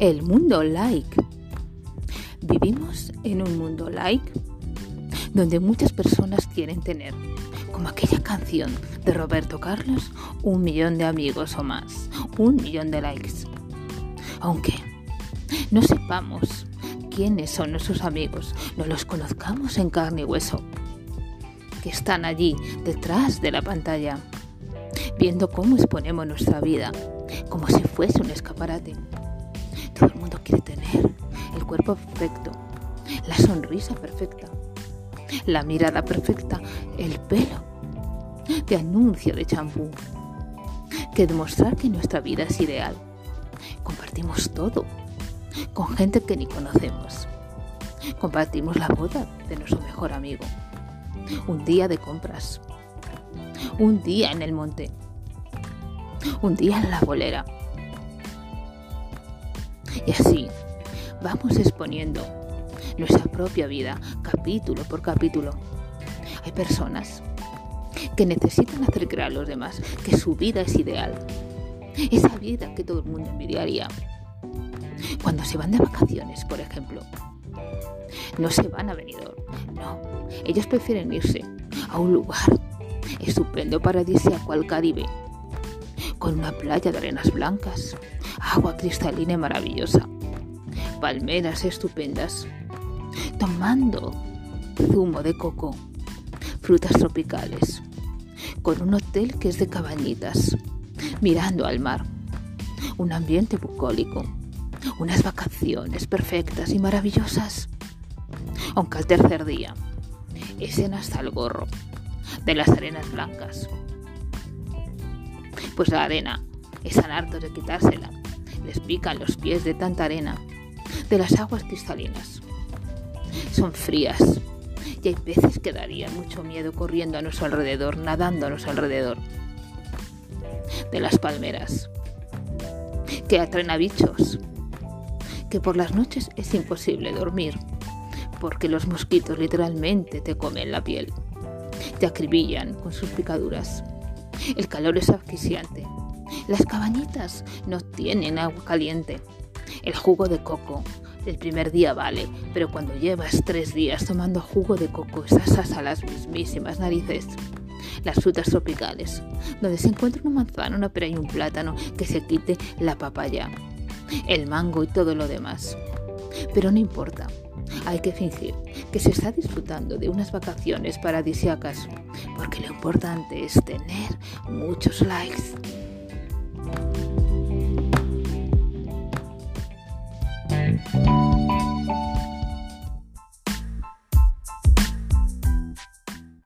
El mundo like. Vivimos en un mundo like donde muchas personas quieren tener, como aquella canción de Roberto Carlos, un millón de amigos o más, un millón de likes. Aunque no sepamos quiénes son nuestros amigos, no los conozcamos en carne y hueso, que están allí detrás de la pantalla, viendo cómo exponemos nuestra vida, como si fuese un escaparate. Todo el mundo quiere tener el cuerpo perfecto, la sonrisa perfecta, la mirada perfecta, el pelo de anuncio de champú, que demostrar que nuestra vida es ideal. Compartimos todo con gente que ni conocemos. Compartimos la boda de nuestro mejor amigo. Un día de compras. Un día en el monte. Un día en la bolera. Y así vamos exponiendo nuestra propia vida capítulo por capítulo. Hay personas que necesitan hacer creer a los demás que su vida es ideal. Esa vida que todo el mundo envidiaría. Cuando se van de vacaciones, por ejemplo, no se van a Benidorm, no. Ellos prefieren irse a un lugar estupendo paradisíaco al Caribe, con una playa de arenas blancas, agua cristalina y maravillosa, palmeras estupendas, tomando zumo de coco, frutas tropicales, con un hotel que es de cabañitas, mirando al mar, un ambiente bucólico, unas vacaciones perfectas y maravillosas. Aunque al tercer día, esen hasta el gorro de las arenas blancas. Pues la arena están hartos de quitársela, les pican los pies de tanta arena, de las aguas cristalinas. Son frías y hay veces que darían mucho miedo corriendo a nuestro alrededor, nadando a nuestro alrededor. De las palmeras, que atraen a bichos, que por las noches es imposible dormir, porque los mosquitos literalmente te comen la piel, te acribillan con sus picaduras. El calor es asfixiante. Las cabañitas no tienen agua caliente. El jugo de coco el primer día vale, pero cuando llevas tres días tomando jugo de coco estás a las mismísimas narices. Las frutas tropicales, donde se encuentra una manzana, una pera y un plátano, que se quite la papaya, el mango y todo lo demás. Pero no importa, hay que fingir que se está disfrutando de unas vacaciones paradisiacas, porque lo importante es tener muchos likes.